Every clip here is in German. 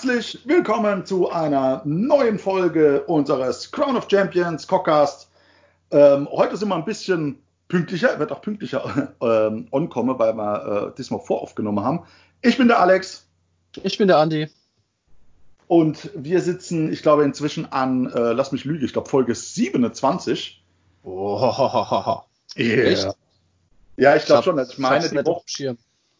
Herzlich willkommen zu einer neuen Folge unseres Crown of Champions Cockcast. Ähm, heute sind wir ein bisschen pünktlicher, wird auch pünktlicher ähm, onkommen, weil wir äh, diesmal voraufgenommen haben. Ich bin der Alex. Ich bin der Andi. Und wir sitzen, ich glaube, inzwischen an, äh, lass mich lügen, ich glaube Folge 27. Oh, yeah. Echt? Ja, ich glaube schon. hab- Ich meine, die Woche,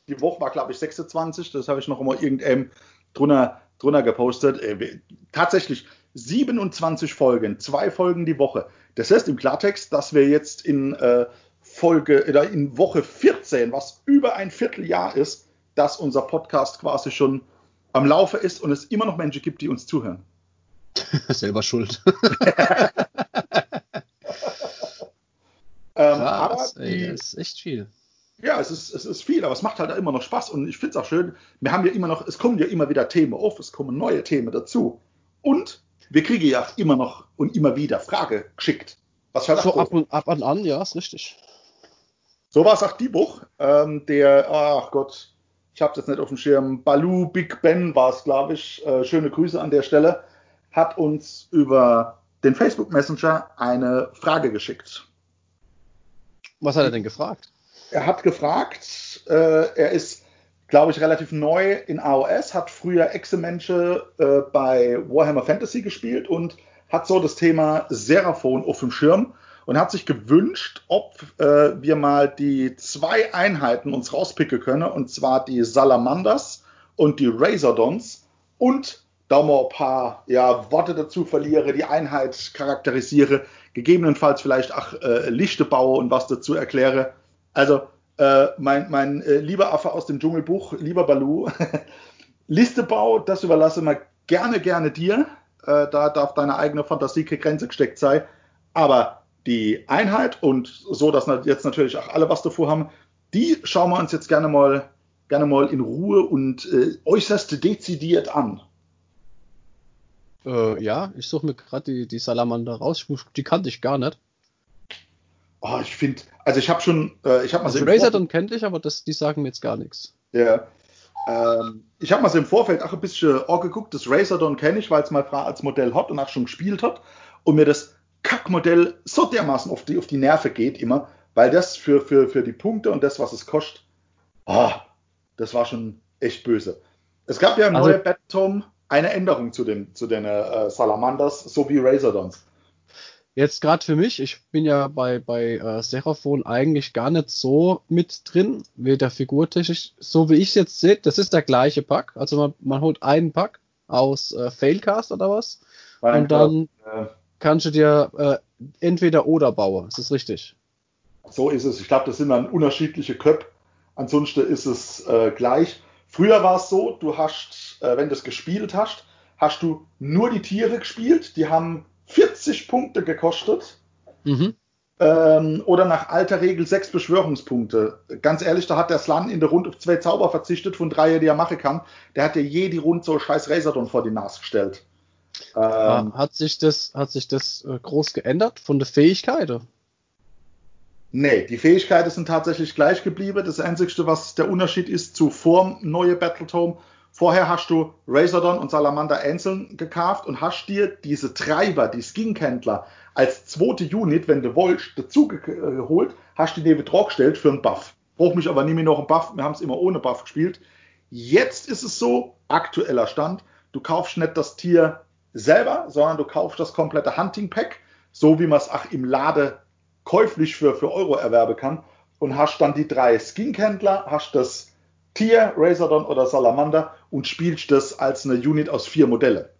die Woche war, glaube ich, 26. Das habe ich noch immer irgendeinem drunter, drunter gepostet. Äh, tatsächlich 27 Folgen, zwei Folgen die Woche. Das heißt im Klartext, dass wir jetzt in äh, Folge oder in Woche 14, was über ein Vierteljahr ist, dass unser Podcast quasi schon am Laufe ist und es immer noch Menschen gibt, die uns zuhören. Selber schuld. Ähm, aber Krass, ey, die, das ist echt viel. Ja, es ist, es ist viel, aber es macht halt immer noch Spaß und ich finde es auch schön. Wir haben ja immer noch, es kommen ja immer wieder Themen auf, es kommen neue Themen dazu. Und wir kriegen ja immer noch und immer wieder Frage geschickt. Was halt So ab und, ab und an, ja, ist richtig. so war es auch die Woche. Ähm, der, ach Gott, ich habe jetzt nicht auf dem Schirm, Balu Big Ben war es, glaube ich. Äh, schöne Grüße an der Stelle. Hat uns über den Facebook Messenger eine Frage geschickt. Was hat er denn gefragt? Er hat gefragt, äh, er ist, glaube ich, relativ neu in AOS, hat früher Exe-Mensche äh, bei Warhammer Fantasy gespielt und hat so das Thema Seraphon auf dem Schirm und hat sich gewünscht, ob äh, wir mal die zwei Einheiten uns rauspicken können, und zwar die Salamanders und die Razordons und da mal ein paar ja, Worte dazu verliere, die Einheit charakterisiere, gegebenenfalls vielleicht auch äh, Lichte baue und was dazu erkläre. Also, äh, mein, mein äh, lieber Affe aus dem Dschungelbuch, lieber Balu, Listebau, das überlasse mal gerne, gerne dir. Äh, da darf deine eigene Fantasie keine Grenze gesteckt sein. Aber die Einheit und so, dass jetzt natürlich auch alle was davor haben, die schauen wir uns jetzt gerne mal, gerne mal in Ruhe und äh, äußerst dezidiert an. Äh, ja, ich suche mir gerade die, die Salamander raus. Die kannte ich gar nicht. Oh, ich finde, also ich habe schon, äh, ich habe mal Also so im Vorfeld- Razordon kenne ich, aber das, die sagen mir jetzt gar nichts. Ja. Ähm, ich habe mal so im Vorfeld auch ein bisschen auch geguckt. Das Razordon kenne ich, weil es mal als Modell hat und auch schon gespielt hat. Und mir das Kackmodell so dermaßen auf die, auf die Nerven geht immer, weil das für, für, für die Punkte und das, was es kostet, ah, das war schon echt böse. Es gab ja im Also- neuen Battletome eine Änderung zu den, zu den äh, Salamanders sowie Razordons. Jetzt gerade für mich, ich bin ja bei, bei äh, Seraphon eigentlich gar nicht so mit drin, weder figurtechnisch, so wie ich es jetzt sehe, das ist der gleiche Pack. Also man, man holt einen Pack aus äh, Failcast oder was Weil und dann äh, kannst du dir äh, entweder oder bauen. Ist das richtig? So ist es. Ich glaube, das sind dann unterschiedliche Köpfe. Ansonsten ist es äh, gleich. Früher war es so, du hast, äh, wenn du es gespielt hast, hast du nur die Tiere gespielt. Die haben 40 Punkte gekostet. Mhm. Ähm, oder nach alter Regel sechs Beschwörungspunkte. Ganz ehrlich, da hat der Slan in der Runde auf zwei Zauber verzichtet von drei, die er machen kann. Der hat dir je die Runde so scheiß Razordon vor die Nase gestellt. Ähm, hat sich das, hat sich das äh, groß geändert von der Fähigkeit? Nee, die Fähigkeiten sind tatsächlich gleich geblieben. Das Einzige, was der Unterschied ist zu vorm neue Battletome, vorher hast du Razordon und Salamander einzeln gekauft und hast dir diese Treiber, die Skinkändler, als zweite Unit, wenn du wolltest, dazu ge- geholt, hast die neben drauf gestellt für einen Buff. Brauch mich aber nie mehr noch einen Buff, wir haben es immer ohne Buff gespielt. Jetzt ist es so, aktueller Stand, du kaufst nicht das Tier selber, sondern du kaufst das komplette Hunting Pack, so wie man es auch im Lade käuflich für, für Euro erwerben kann und hast dann die drei Skinkändler, hast das Tier, Razordon oder Salamander und spielst das als eine Unit aus vier Modelle.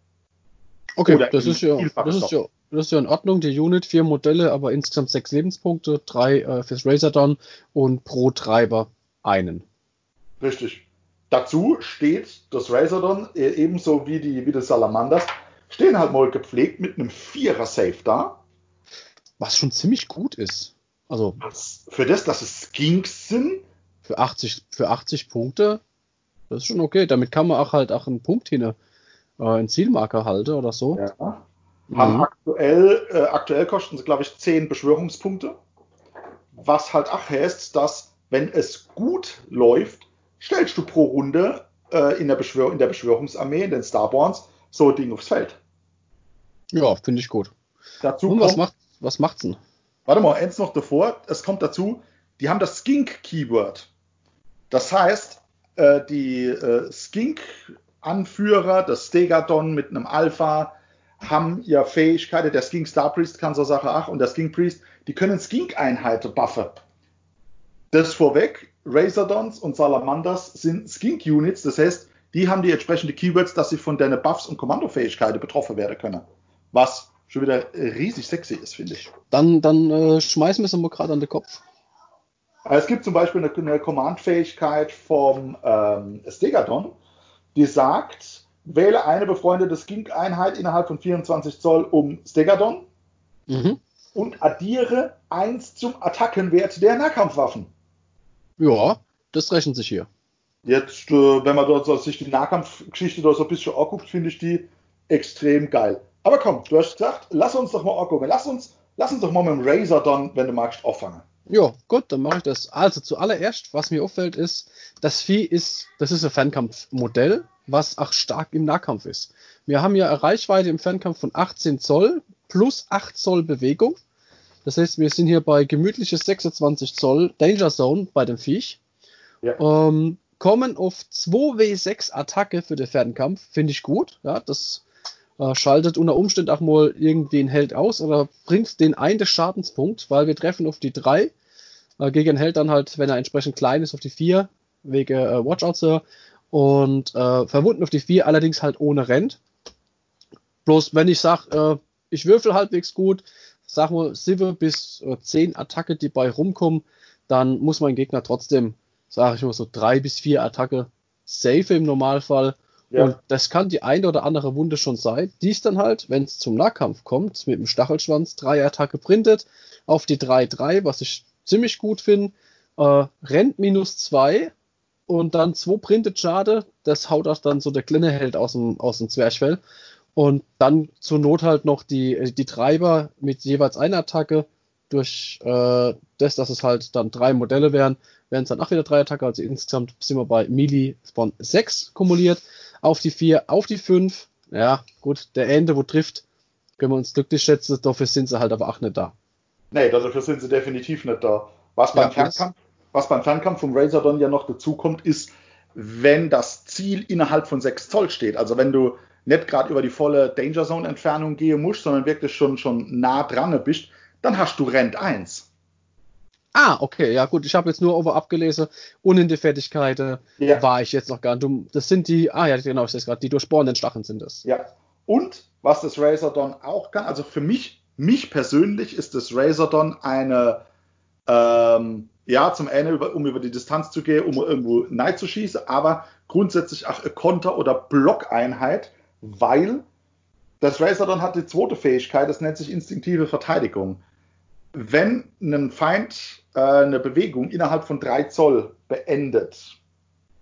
Okay, das ist, ja, das, ist ja, das ist ja in Ordnung. Die Unit, vier Modelle, aber insgesamt sechs Lebenspunkte, drei äh, fürs Razordon und pro Treiber einen. Richtig. Dazu steht das Razordon äh, ebenso wie die, wie das Salamanders, stehen halt mal gepflegt mit einem Vierer-Safe da. Was schon ziemlich gut ist. Also Was, für das, dass es Skinks sind, für 80, für 80 Punkte, das ist schon okay. Damit kann man auch halt auch einen Punkt hin, äh, einen Zielmarker halten oder so. ja, Mhm. aktuell, äh, aktuell kosten sie, glaube ich, 10 Beschwörungspunkte. Was halt auch heißt, dass, wenn es gut läuft, stellst du pro Runde äh, in, der Beschwör in der Beschwörungsarmee, in den Starborns, so ein Ding aufs Feld. Ja, finde ich gut. Dazu Und kommt, was macht was macht's denn? warte mal, eins noch davor, es kommt dazu, die haben das Skink-Keyword. Das heißt, äh, die äh, Skink-Anführer, das Stegadon mit einem Alpha, haben ja Fähigkeiten, der Skink Star Priest kann so Sache ach und der Skink Priest, die können Skink-Einheiten buffen. Das vorweg, Razordons und Salamanders sind Skink-Units, das heißt, die haben die entsprechende Keywords, dass sie von deinen Buffs und Kommandofähigkeiten betroffen werden können. Was schon wieder riesig sexy ist, finde ich. Dann, dann äh, schmeißen wir es mal gerade an den Kopf. Es gibt zum Beispiel eine, eine Command-Fähigkeit vom ähm, Stegadon, die sagt, wähle eine befreundete Skink-Einheit innerhalb von 24 Zoll um Stegadon Mhm. und addiere 1 zum Attackenwert der Nahkampfwaffen. Ja, das rechnet sich hier. Jetzt, äh, wenn man dort so sich die Nahkampfgeschichte so ein bisschen anguckt, finde ich die extrem geil. Aber komm, du hast gesagt, lass uns doch mal angucken. Lass uns, lass uns doch mal mit dem Razor dann, wenn du magst, auffangen. Ja, gut, dann mache ich das. Also zuallererst, was mir auffällt, ist, das Vieh ist, das ist ein Fernkampfmodell, was auch stark im Nahkampf ist. Wir haben ja eine Reichweite im Fernkampf von 18 Zoll plus 8 Zoll Bewegung. Das heißt, wir sind hier bei gemütliches 26 Zoll Danger Zone bei dem Viech. Ja. Ähm, kommen auf 2W6 Attacke für den Fernkampf, finde ich gut. Ja, das schaltet unter Umständen auch mal irgendwie einen Held aus oder bringt den einen des Schadenspunkt, weil wir treffen auf die 3. Äh, gegen den Held dann halt, wenn er entsprechend klein ist, auf die 4, wegen äh, Watchout Sir. Und äh, verwunden auf die 4, allerdings halt ohne Rent. Bloß wenn ich sage, äh, ich würfel halbwegs gut, sag mal 7 bis äh, 10 Attacke, die bei rumkommen, dann muss mein Gegner trotzdem, sage ich mal so 3 bis 4 Attacke safe im Normalfall. Ja. Und das kann die eine oder andere Wunde schon sein. Dies dann halt, wenn es zum Nahkampf kommt, mit dem Stachelschwanz, drei Attacke printet, auf die 3-3, was ich ziemlich gut finde, äh, rennt minus 2 und dann 2 printet Schade, das haut auch dann so der kleine Held aus dem, aus dem Zwerchfell. Und dann zur Not halt noch die, die Treiber mit jeweils einer Attacke. Durch äh, das, dass es halt dann drei Modelle wären, wären es dann auch wieder drei Attacke. Also insgesamt sind wir bei Melee von 6 kumuliert. Auf die 4, auf die 5. Ja, gut, der Ende, wo trifft, können wir uns glücklich schätzen. Dafür sind sie halt aber auch nicht da. Nee, dafür sind sie definitiv nicht da. Was beim, Ja, Fernkampf, was beim Fernkampf vom Razordon ja noch dazu kommt, ist, wenn das Ziel innerhalb von 6 Zoll steht. Also wenn du nicht gerade über die volle Danger Zone Entfernung gehen musst, sondern wirklich schon, schon nah dran bist, dann hast du Rent 1. Ah, okay, ja gut, ich habe jetzt nur over abgelesen und in die Fertigkeiten Ja. war ich jetzt noch gar nicht. Das sind die, ah ja, genau, ich sehe es gerade, die durchbohrenden Stacheln sind das. Ja. Und was das Razordon auch kann, also für mich, mich persönlich ist das Razordon eine, ähm, ja, zum einen, über, um über die Distanz zu gehen, um irgendwo nein zu schießen, aber grundsätzlich auch eine Konter- oder Blockeinheit, weil das Razordon hat die zweite Fähigkeit, das nennt sich instinktive Verteidigung. Wenn ein Feind äh, eine Bewegung innerhalb von 3 Zoll beendet,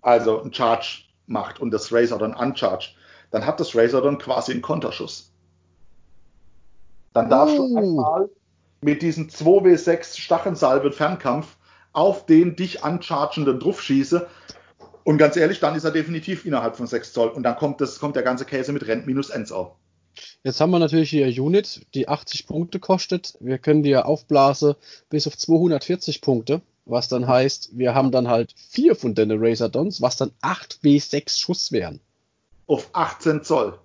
also einen Charge macht und das Razordon uncharged, dann hat das Razordon quasi einen Konterschuss. Dann darfst Oh. du einmal mit diesen 2W6 Stachensalben Fernkampf auf den dich unchargenden drauf schießen. Und ganz ehrlich, dann ist er definitiv innerhalb von 6 Zoll. Und dann kommt, das, kommt der ganze Käse mit Rent minus 1 auf. Jetzt haben wir natürlich hier Unit, die 80 Punkte kostet. Wir können die ja aufblasen bis auf 240 Punkte, was dann heißt, wir haben dann halt vier von den Razordons, was dann 8 W6 Schuss wären. Auf 18 Zoll.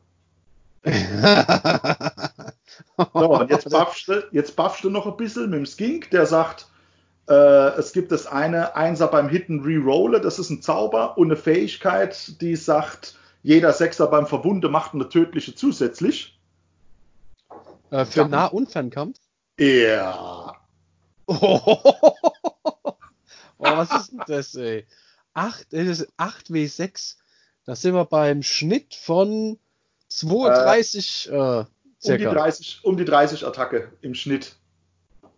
So, und jetzt buffst, du, jetzt buffst du noch ein bisschen mit dem Skink, der sagt, äh, es gibt das eine Einser beim Hitten Rerolle, das ist ein Zauber und eine Fähigkeit, die sagt, jeder Sechser beim Verwunde macht eine tödliche zusätzlich. Äh, für Nah- und Fernkampf. Ja. Oh, was ist denn das, ey? 8, das ist 8 W6. Da sind wir beim Schnitt von 32 äh, Um die, circa. 30, um die 30 Attacke im Schnitt.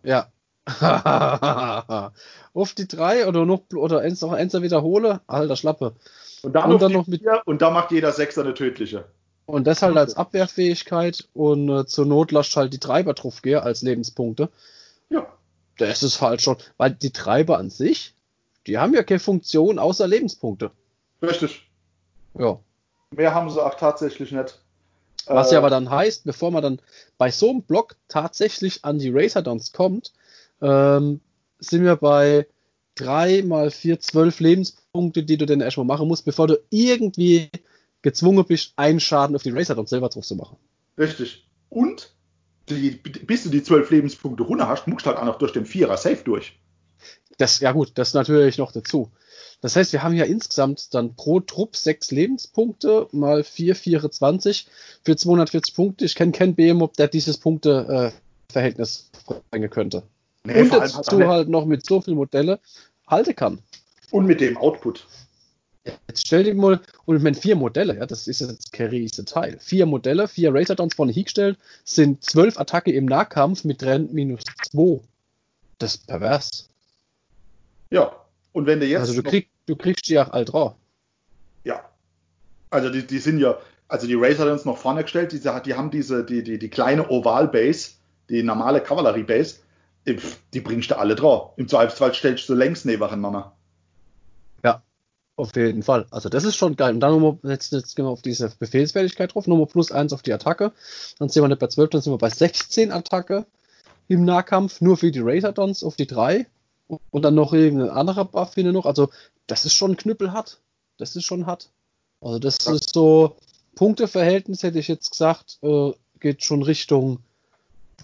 Ja. Auf die 3 oder noch oder eins noch eins wiederhole. Alter Schlappe. Und Und dann noch mit- vier, und da macht jeder Sechser eine tödliche. Und das halt als Abwehrfähigkeit und äh, zur Not lasst halt die Treiber drauf gehen als Lebenspunkte. Ja. Das ist halt schon, weil die Treiber an sich, die haben ja keine Funktion außer Lebenspunkte. Richtig. Ja. Mehr haben sie auch tatsächlich nicht. Was ja aber dann heißt, bevor man dann bei so einem Block tatsächlich an die Razordons kommt, ähm, sind wir bei 3 mal 4, 12 Lebenspunkte, die du dann erstmal machen musst, bevor du irgendwie gezwungen bist, einen Schaden auf die Razordons selber drauf zu machen. Richtig. Und die, bis du die 12 Lebenspunkte runter hast, musst du halt auch noch durch den Vierer Safe durch. Das, ja gut, das natürlich noch dazu. Das heißt, wir haben ja insgesamt dann pro Trupp sechs Lebenspunkte mal 4, 24 für 240 Punkte. Ich kenne keinen BMOB, der dieses Punkte-Verhältnis äh, bringen könnte. Nee, und dazu halt, halt noch mit so vielen Modelle halten kann. Und mit dem Output. Jetzt stell dir mal, und wenn vier Modelle, ja, das ist jetzt kein riesiger Teil. Vier Modelle, vier Razordons vorne hingestellt, sind zwölf Attacke im Nahkampf mit Trend minus zwei. Das ist pervers. Ja, und wenn du jetzt. Also du, krieg, du kriegst die auch alt raus. Ja. Also die, die sind ja, also die Razordons noch vorne gestellt, die, die haben diese, die, die, die kleine Oval-Base, die normale Kavallerie-Base, die bringst du alle drauf. Im Zweifelsfall stellst du längs nebeneinander. Auf jeden Fall. Also das ist schon geil. Und dann nochmal, jetzt, jetzt gehen wir auf diese Befehlsfertigkeit drauf, nochmal plus eins auf die Attacke. Dann sind wir nicht bei 12, dann sind wir bei 16 Attacke im Nahkampf, nur für die Razordons auf die 3. Und dann noch irgendein anderer Buff hin noch. Also das ist schon knüppelhart. Das ist schon hart. Also das ja. ist so, Punkteverhältnis hätte ich jetzt gesagt, äh, geht schon Richtung,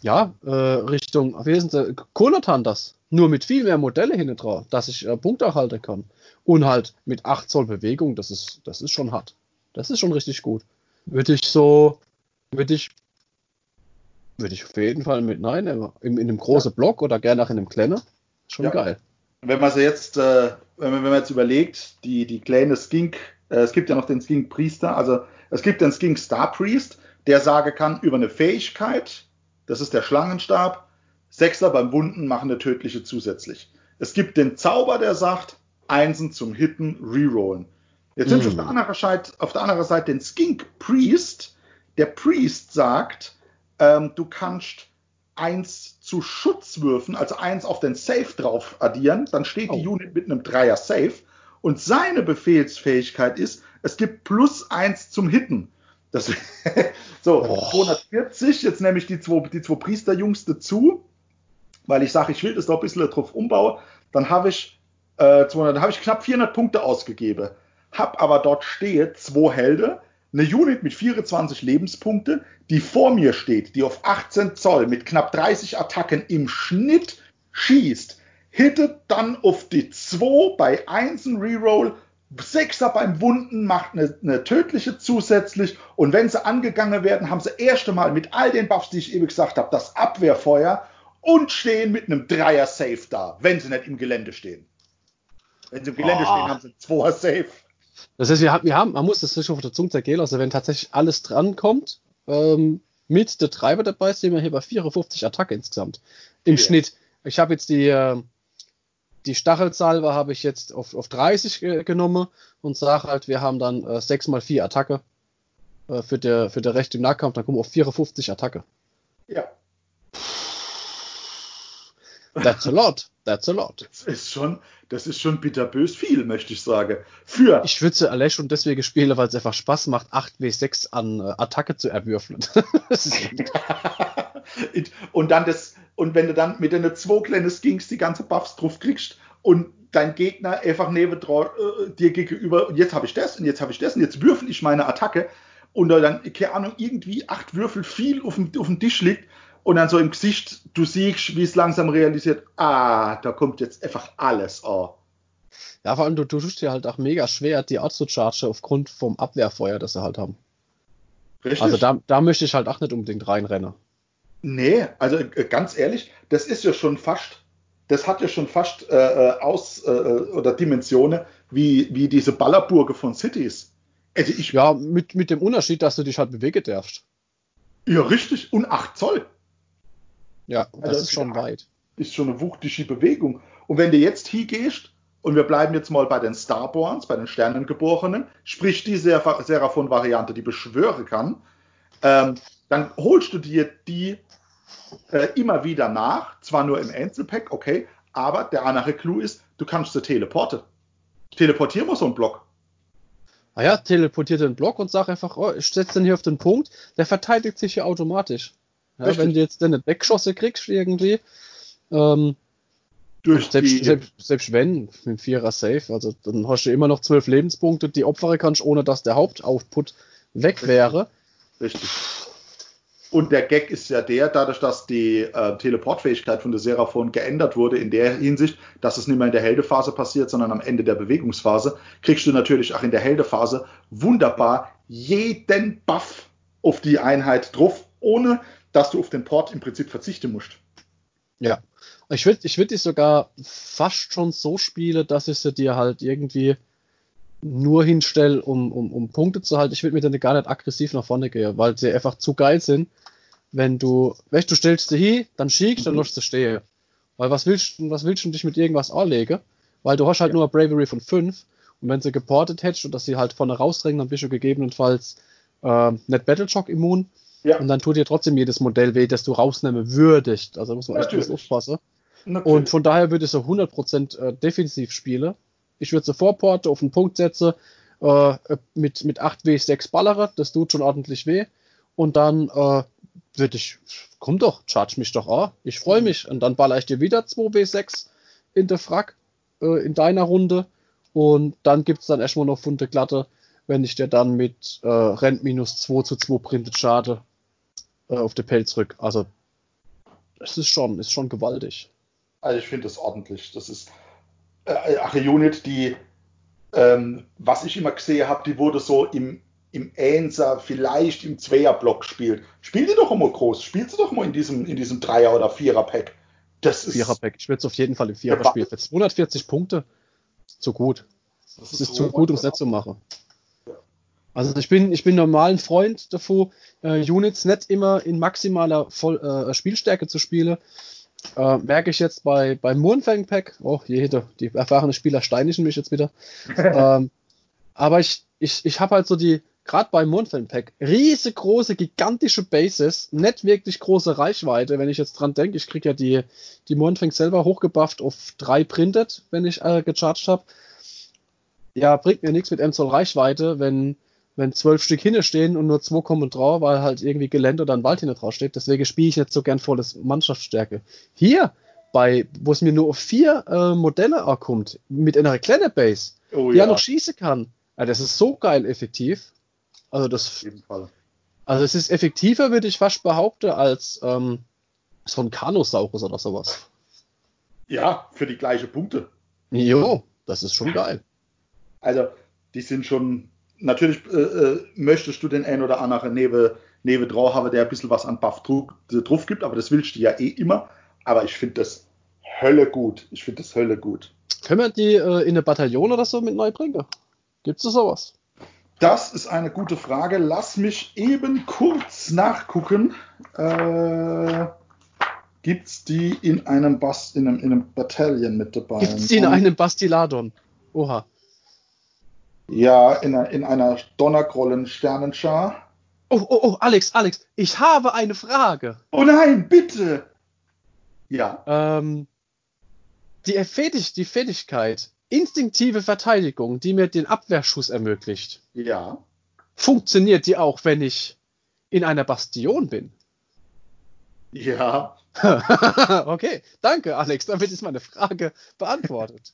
ja, äh, Richtung, wie ist denn Konatan das? Nur mit viel mehr Modelle hinten drauf, dass ich äh, Punkte erhalten kann. Und halt mit 8 Zoll Bewegung, das ist, das ist schon hart. Das ist schon richtig gut. Würde ich so, würde ich, würde ich auf jeden Fall mit, nein, in, in einem großen ja. Block oder gerne auch in einem kleinen. Schon ja. geil. Wenn man sie jetzt, äh, wenn, man, wenn man jetzt überlegt, die, die kleine Skink, äh, es gibt ja noch den Skink Priester, also es gibt den Skink Star Priest, der sagen kann, über eine Fähigkeit, das ist der Schlangenstab, Sechser beim Wunden machen eine tödliche zusätzlich. Es gibt den Zauber, der sagt, Einsen zum Hitten, Rerollen. Jetzt sind mm. auf, der anderen Seite, auf der anderen Seite den Skink Priest. Der Priest sagt, ähm, du kannst eins zu Schutzwürfen, also eins auf den Safe drauf addieren, dann steht oh. die Unit mit einem Dreier Safe. Und seine Befehlsfähigkeit ist, es gibt plus eins zum Hitten. Das, so, oh. 240, jetzt nehme ich die zwei, die zwei Priesterjungs dazu, weil ich sage, ich will das doch ein bisschen drauf umbauen. Dann habe ich äh, 200, da habe ich knapp 400 Punkte ausgegeben. Hab aber dort stehe zwei Helden, eine Unit mit 24 Lebenspunkte, die vor mir steht, die auf 18 Zoll mit knapp 30 Attacken im Schnitt schießt, hittet dann auf die 2 bei 1 ein Reroll, 6er beim Wunden macht eine, eine, tödliche zusätzlich und wenn sie angegangen werden, haben sie erste Mal mit all den Buffs, die ich eben gesagt habe, das Abwehrfeuer und stehen mit einem Dreier Safe da, wenn sie nicht im Gelände stehen. Wenn sie im Gelände oh. stehen, haben sie zwei safe. Das heißt, wir haben, wir haben, man muss das sich auf der Zunge zergehen, also wenn tatsächlich alles drankommt, ähm, mit der Treiber dabei, sind wir hier bei 54 Attacke insgesamt. Im ja. Schnitt. Ich habe jetzt die, äh, die Stachelsalve habe ich jetzt auf, auf 30 äh, genommen und sage halt, wir haben dann äh, 6 mal 4 Attacke äh, für der, für der Recht im Nahkampf, dann kommen wir auf 54 Attacke. Ja. That's a lot. That's a lot. Das ist schon, das ist schon bitterbös viel, möchte ich sagen. Für. Ich würde sie alle schon deswegen spielen, weil es einfach Spaß macht, 8w6 an äh, Attacke zu erwürfeln. und dann das, und wenn du dann mit deinen zwei kleinen Skinks die ganze Buffs drauf kriegst und dein Gegner einfach neben äh, dir gegenüber, und jetzt habe ich das, und jetzt habe ich das, und jetzt würfel ich meine Attacke, und dann, keine Ahnung, irgendwie acht Würfel viel auf dem, auf dem Tisch liegt, und dann so im Gesicht, du siehst, wie es langsam realisiert, ah, da kommt jetzt einfach alles. Oh. Ja, vor allem, du, du tust dir halt auch mega schwer, die Art zu charge aufgrund vom Abwehrfeuer, das sie halt haben. Richtig. Also da, da möchte ich halt auch nicht unbedingt reinrennen. Nee, also äh, ganz ehrlich, das ist ja schon fast, das hat ja schon fast äh, äh Aus- äh, äh, oder Dimensionen wie, wie diese Ballerburge von Cities. Also ich, ja, mit, mit dem Unterschied, dass du dich halt bewegen darfst. Ja, richtig. Und 8 Zoll. Ja, das also ist schon weit. Ist schon eine wuchtige Bewegung. Und wenn du jetzt hier gehst, und wir bleiben jetzt mal bei den Starborns, bei den Sternengeborenen, sprich die Seraphon-Variante, die beschwören kann, ähm, dann holst du dir die äh, immer wieder nach, zwar nur im Einzelpack, okay, aber der andere Clou ist, du kannst sie teleporten. Teleportieren wir so einen Block. ah ja, teleportiert den Block und sag einfach, oh, ich setze den hier auf den Punkt, der verteidigt sich ja automatisch. Ja, wenn du jetzt dann Wegschosse kriegst irgendwie, ähm, durch selbst, selbst, selbst, wenn, mit dem Vierer Safe, also dann hast du immer noch zwölf Lebenspunkte, die opfere kannst, ohne dass der Hauptoutput weg wäre. Richtig. Und der Gag ist ja der, dadurch, dass die äh, Teleportfähigkeit von der Seraphon geändert wurde, in der Hinsicht, dass es nicht mehr in der Heldephase passiert, sondern am Ende der Bewegungsphase, kriegst du natürlich auch in der Heldephase wunderbar jeden Buff auf die Einheit drauf, ohne dass du auf den Port im Prinzip verzichten musst. Ja. Ich würde ich würd die sogar fast schon so spielen, dass ich sie dir halt irgendwie nur hinstelle, um, um, um Punkte zu halten. Ich würde mir dann gar nicht aggressiv nach vorne gehen, weil sie einfach zu geil sind. Wenn du, weißt du, stellst sie hin, dann schickst, dann mhm. lässt sie stehen. Weil was willst, was willst du dich mit irgendwas anlegen? Weil du hast halt ja. nur eine Bravery von 5 und wenn sie geportet hättest und dass sie halt vorne rausdrängen, dann bist du gegebenenfalls äh, nicht Battleshock immun. Ja. Und dann tut dir trotzdem jedes Modell weh, das du rausnehmen würdest. Also da muss man echt was aufpassen. Natürlich. Und von daher würde ich so 100% äh, defensiv spielen. Ich würde sofort Porte auf den Punkt setzen, äh, mit, mit 8W6 ballere, das tut schon ordentlich weh. Und dann äh, würde ich, komm doch, charge mich doch an, ich freue mich. Und dann baller ich dir wieder 2W6 in der Frack, äh, in deiner Runde. Und dann gibt es dann erstmal noch Funde Glatte, wenn ich dir dann mit äh, Rent minus 2 zu 2 printet Schade äh, auf der Pelz rück. Also, das ist schon, ist schon gewaltig. Also ich finde das ordentlich. Das ist äh, ach, eine Unit, die, ähm, was ich immer gesehen habe, die wurde so im, im Ähnser, vielleicht im Zweierblock spielt. Spiel die doch immer groß. Spielst du doch mal in diesem, in diesem Dreier- oder Vierer-Pack. Das ist. Vierer-Pack. Ich würde es auf jeden Fall im Vierer spielen. Für 240 Punkte. Zu gut. Das ist, das ist zu gut, um es nicht zu machen. Also ich bin, ich bin normalen Freund davor, äh, Units nicht immer in maximaler Voll, äh, Spielstärke zu spielen, äh, merke ich jetzt bei, beim Moonfang Pack, oh jede, die erfahrene Spieler steinigen mich jetzt wieder. ähm, aber ich, ich, ich habe halt so die, gerade beim Moonfang Pack, riesengroße, gigantische Bases, nicht wirklich große Reichweite, wenn ich jetzt dran denke. Ich kriege ja die, die Moonfang selber hochgebufft auf drei printed, wenn ich äh, gecharged habe. Ja, bringt mir nichts mit M Zoll Reichweite, wenn wenn zwölf Stück hinne stehen und nur zwei kommen drauf, weil halt irgendwie Gelände oder ein Wald hinter drauf steht. Deswegen spiele ich nicht so gern volles Mannschaftsstärke. Hier, bei, wo es mir nur auf vier äh, Modelle ankommt, mit einer kleinen Base, oh, die ja. noch schießen kann, ja, das ist so geil effektiv. Also das. Also es ist effektiver, würde ich fast behaupten, als ähm, so ein Kanosaurus oder sowas. Ja, für die gleichen Punkte. Jo, das ist schon geil. Also, die sind schon natürlich äh, äh, möchtest du den ein oder anderen neben, neben drauf haben, der ein bisschen was an Buff drauf gibt, aber das willst du ja eh immer. Aber ich finde das Hölle gut. Ich finde das Hölle gut. Können wir die äh, in eine Bataillon oder so mit neu bringen? Gibt es sowas? Das ist eine gute Frage. Lass mich eben kurz nachgucken. Äh, Gibt es die in einem, Bas in einem, in einem Bataillon mit dabei? Gibt es die in einem Bastiladon? Oha. Ja, in, einer, in einer Donnergrollen-Sternenschar. Oh, oh, oh, Alex, Alex, ich habe eine Frage. Oh nein, bitte! Ja. Ähm, die, Fähig die Fähigkeit, instinktive Verteidigung, die mir den Abwehrschuss ermöglicht. Ja. Funktioniert die auch, wenn ich in einer Bastion bin? Ja. okay, danke, Alex. Damit ist meine Frage beantwortet.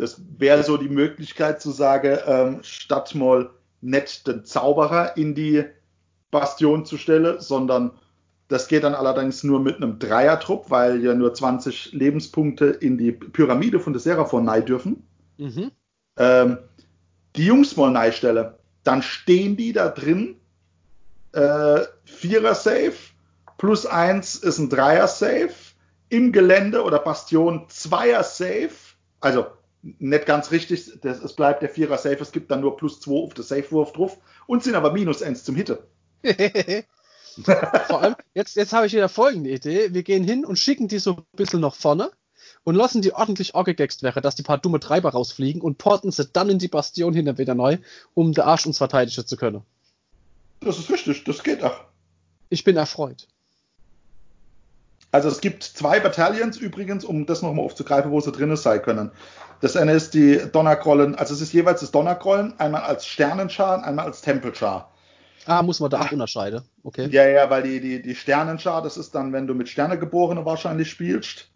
Das wäre so die Möglichkeit zu sagen, ähm, statt mal nicht den Zauberer in die Bastion zu stellen, sondern das geht dann allerdings nur mit einem Dreiertrupp, weil ja nur 20 Lebenspunkte in die Pyramide von der Seraphon nei dürfen. Mhm. Ähm, die Jungs mal nei stelle, dann stehen die da drin. Äh, Vierer Safe plus eins ist ein Dreier Safe. Im Gelände oder Bastion Zweier Safe. Also nicht ganz richtig. Das, es bleibt der Vierer Safe. Es gibt dann nur plus 2 auf den Safe-Wurf drauf und sind aber minus 1 zum Hitte. Vor allem, jetzt, jetzt habe ich wieder folgende Idee. Wir gehen hin und schicken die so ein bisschen nach vorne und lassen die ordentlich angegext werden, dass die paar dumme Treiber rausfliegen und porten sie dann in die Bastion hinter wieder neu, um den Arsch uns verteidigen zu können. Das ist richtig, das geht auch. Ich bin erfreut. Also es gibt zwei Battalions übrigens, um das nochmal aufzugreifen, wo sie drin sein können. Das eine ist die Donnerkrollen, also es ist jeweils das Donnerkrollen, einmal als Sternenschar, einmal als Tempelschar. Ah, muss man da auch unterscheiden. Okay. Ja, ja, weil die, die, die Sternenschar, das ist dann, wenn du mit Sternegeborenen wahrscheinlich spielst.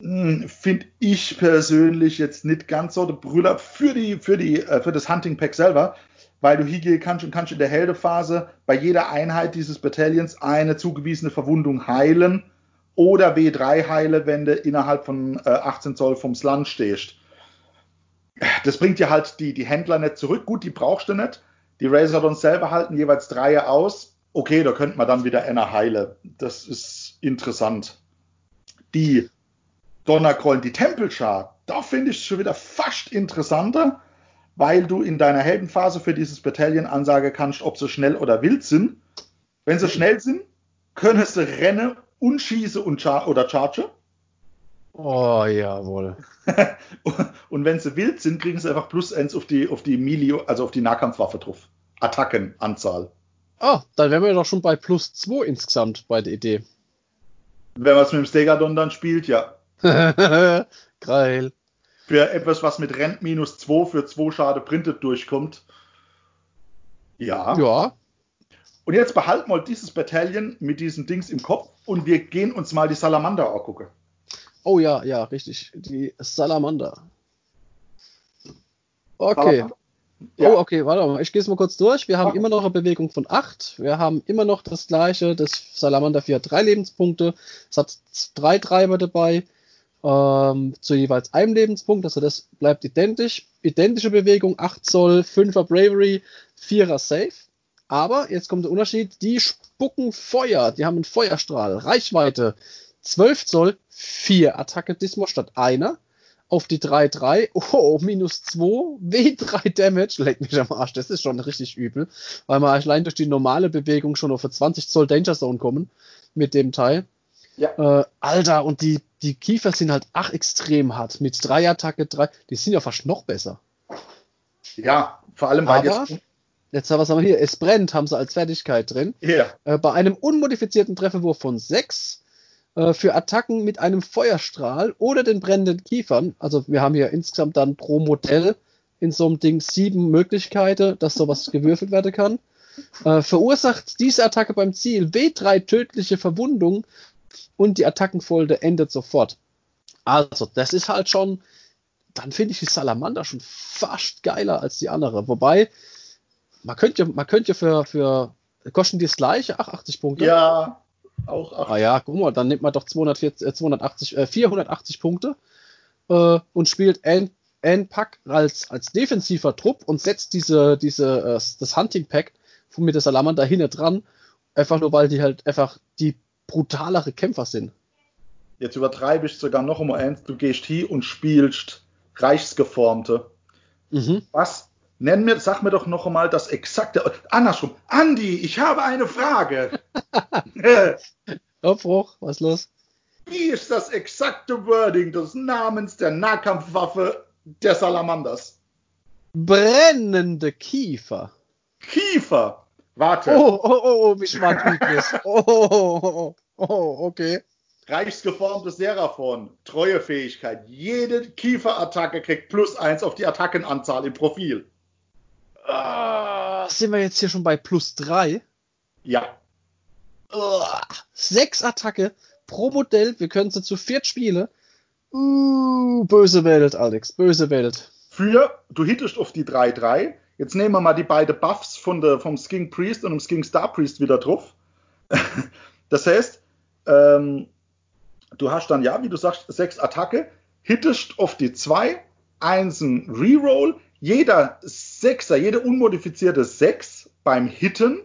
Hm, Finde ich persönlich jetzt nicht ganz so der Brüller für, die, für, die, äh, für das Hunting Pack selber, weil du hingehen kannst und kannst in der Heldephase bei jeder Einheit dieses Bataillons eine zugewiesene Verwundung heilen oder W3 heile, wenn du innerhalb von äh, 18 Zoll vom Slund stehst. Das bringt dir halt die, die Händler nicht zurück. Gut, die brauchst du nicht. Die Razordons selber halten jeweils Dreier aus. Okay, da könnte man dann wieder einer heile. Das ist interessant. Die Donnerkrollen, die Tempelschar, da finde ich es schon wieder fast interessanter, weil du in deiner Heldenphase für dieses Bataillon ansage kannst, ob sie schnell oder wild sind. Wenn sie schnell sind, können sie rennen und schießen und char oder charge. Oh, jawohl. und wenn sie wild sind, kriegen sie einfach plus eins auf die, auf die Melee, also auf die Nahkampfwaffe drauf. Attackenanzahl. Ah, dann wären wir doch schon bei plus zwei insgesamt bei der Idee. Wenn man es mit dem Stegadon dann spielt, ja. Geil. Für etwas, was mit Rent minus 2 für 2 Schade printet durchkommt. Ja. Ja. Und jetzt behalten wir dieses Bataillon mit diesen Dings im Kopf und wir gehen uns mal die Salamander angucken. Oh ja, ja, richtig. Die Salamander. Okay. Salamander. Ja. Oh, okay, warte mal. Ich gehe es mal kurz durch. Wir haben Okay. immer noch eine Bewegung von 8. Wir haben immer noch das gleiche. Das Salamander 4 hat 3 Lebenspunkte. Es hat drei Treiber dabei. Ähm, zu jeweils einem Lebenspunkt. Also das bleibt identisch. Identische Bewegung, 8 Zoll, 5er Bravery, 4er Safe. Aber jetzt kommt der Unterschied. Die spucken Feuer. Die haben einen Feuerstrahl. Reichweite 12 Zoll, 4 Attacke Dismo statt einer auf die 3-3. Oh, minus 2. W3 Damage. Leck mich am Arsch. Das ist schon richtig übel. Weil wir allein durch die normale Bewegung schon auf eine 20 Zoll Danger Zone kommen. Mit dem Teil. Ja. Äh, Alter, und die, die Kiefer sind halt ach extrem hart. Mit 3 Attacke 3. Die sind ja fast noch besser. Ja, vor allem, weil Aber, jetzt. jetzt was haben wir hier? Es brennt, haben sie als Fertigkeit drin. Ja, Äh, bei einem unmodifizierten Trefferwurf von 6 äh, für Attacken mit einem Feuerstrahl oder den brennenden Kiefern, also wir haben hier insgesamt dann pro Modell in so einem Ding sieben Möglichkeiten, dass sowas gewürfelt werden kann, äh, verursacht diese Attacke beim Ziel W3 tödliche Verwundung und die Attackenfolge endet sofort. Also, das ist halt schon, dann finde ich die Salamander schon fast geiler als die andere. Wobei, man könnte ja, man könnte für, für, kosten die das gleiche, ach, 80 Punkte. ja, auch. Ach, Ah ja, guck mal, dann nimmt man doch 240, äh, 280, äh, 480 Punkte äh, und spielt ein, ein Pack als, als defensiver Trupp und setzt diese, diese, äh, das Hunting Pack von mit der Salamander hinten dran, einfach nur weil die halt einfach die brutalere Kämpfer sind. Jetzt übertreibe ich sogar noch um eins. Du gehst hier und spielst Reichsgeformte. Mhm. Was? Nenn mir, sag mir doch noch einmal das exakte. Andersrum. Andi, ich habe eine Frage. Aufbruch, was los? Wie ist das exakte Wording des Namens der Nahkampfwaffe der Salamanders? Brennende Kiefer. Kiefer. Warte. Oh, oh, oh, oh, wie schwach üblich. Oh, oh, oh, oh, oh, okay. Reichsgeformtes Seraphon. Treuefähigkeit. Jede Kieferattacke kriegt plus eins auf die Attackenanzahl im Profil. Ah, sind wir jetzt hier schon bei plus drei? Ja. Uah, Sechs Attacke pro Modell. Wir können sie zu viert spielen. Uh, böse Welt, Alex. Böse Welt. Für, du hittest auf die 3-3. Jetzt nehmen wir mal die beiden Buffs von der, vom Skink Priest und dem Skink Star Priest wieder drauf. das heißt, ähm, du hast dann, ja, wie du sagst, sechs Attacke, hittest auf die 2, einsen Reroll. Jeder Sechser, jede unmodifizierte 6 beim Hitten